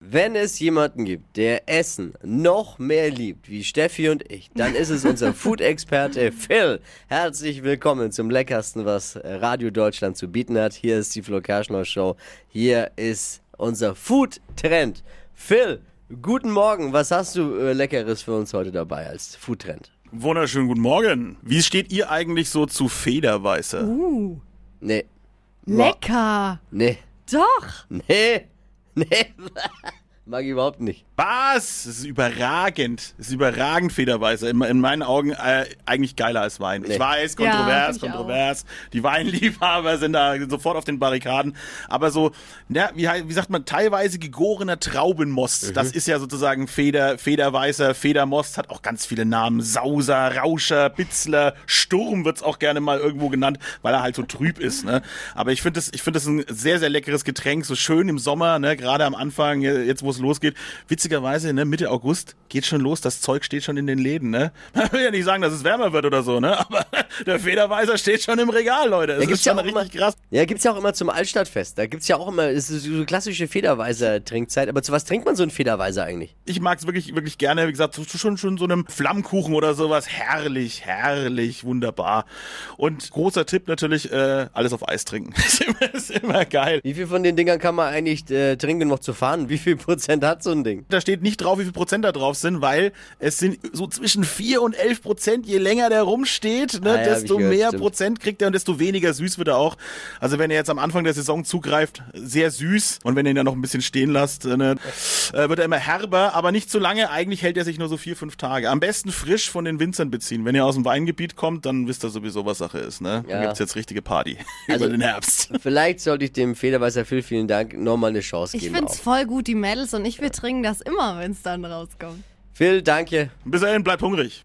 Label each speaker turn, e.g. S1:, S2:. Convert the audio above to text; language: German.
S1: Wenn es jemanden gibt, der Essen noch mehr liebt wie Steffi und ich, dann ist es unser Food-Experte Phil. Herzlich willkommen zum Leckersten, was Radio Deutschland zu bieten hat. Hier ist die Flo Kerschner Show. Hier ist unser Food-Trend. Phil, guten Morgen. Was hast du äh, Leckeres für uns heute dabei als Food-Trend?
S2: Wunderschönen guten Morgen. Wie steht ihr eigentlich so zu Federweiße?
S3: Uh,
S1: Nee.
S3: lecker.
S1: Nee.
S3: Doch.
S1: Nee. Nee. Mag ich überhaupt nicht.
S2: Was? Das ist überragend. Das ist überragend Federweiße. In, in meinen Augen äh, eigentlich geiler als Wein.
S1: Nee.
S2: Ich weiß,
S3: Ja,
S2: kontrovers,
S3: ich
S2: kontrovers. Die Weinliebhaber sind da sofort auf den Barrikaden. Aber so, na, wie, wie sagt man, teilweise gegorener Traubenmost. Das ist ja sozusagen Feder, Federweißer, Federmost, hat auch ganz viele Namen. Sauser, Rauscher, Bitzler, Sturm wird's auch gerne mal irgendwo genannt, weil er halt so trüb ist. Ne? Aber ich finde das, ich finde das ein sehr, sehr leckeres Getränk, so schön im Sommer, ne? gerade am Anfang, jetzt wo es losgeht. Witzigerweise, ne? Mitte August geht schon los, das Zeug steht schon in den Läden. Ne? Man will ja nicht sagen, dass es wärmer wird oder so, ne? aber der Federweißer steht schon im Regal, Leute. Das
S1: Da
S2: ist
S1: gibt's ja auch immer,
S2: krass.
S1: Ja, gibt's ja auch immer zum Altstadtfest. Da gibt's ja auch immer, es ist so klassische Federweiser-Trinkzeit. Aber zu was trinkt man so einen Federweiser eigentlich?
S2: Ich mag es wirklich, wirklich gerne. Wie gesagt, zu schon, schon so einem Flammkuchen oder sowas. Herrlich, herrlich, wunderbar. Und großer Tipp natürlich, äh, alles auf Eis trinken. ist, immer, ist immer geil.
S1: Wie viel von den Dingern kann man eigentlich äh, trinken, um noch zu fahren? Wie viel Prozent hat so ein Ding?
S2: Da steht nicht drauf, wie viel Prozent da drauf sind, weil es sind so zwischen 4 und 11 Prozent. Je länger der rumsteht, ne,
S1: Ich
S2: desto
S1: gehört,
S2: mehr
S1: stimmt.
S2: Prozent kriegt er und desto weniger süß wird er auch. Also wenn ihr jetzt am Anfang der Saison zugreift, sehr süß. Und wenn ihr ihn dann noch ein bisschen stehen lasst, ne, äh, wird er immer herber, aber nicht so lange. Eigentlich hält er sich nur so vier, fünf Tage. Am besten frisch von den Winzern beziehen. Wenn ihr aus dem Weingebiet kommt, dann wisst ihr sowieso, was Sache ist. Ne?
S1: Ja.
S2: Dann gibt's jetzt richtige Party
S1: Also-
S2: über den Herbst.
S1: Vielleicht sollte ich dem Federweiser Phil, vielen Dank, nochmal eine Chance
S3: Ich
S1: geben.
S3: find's
S1: auch.
S3: voll gut, die Mädels und ich, wir trinken das immer, wenn's dann rauskommt.
S1: Phil, danke.
S2: Bis dahin, bleibt hungrig.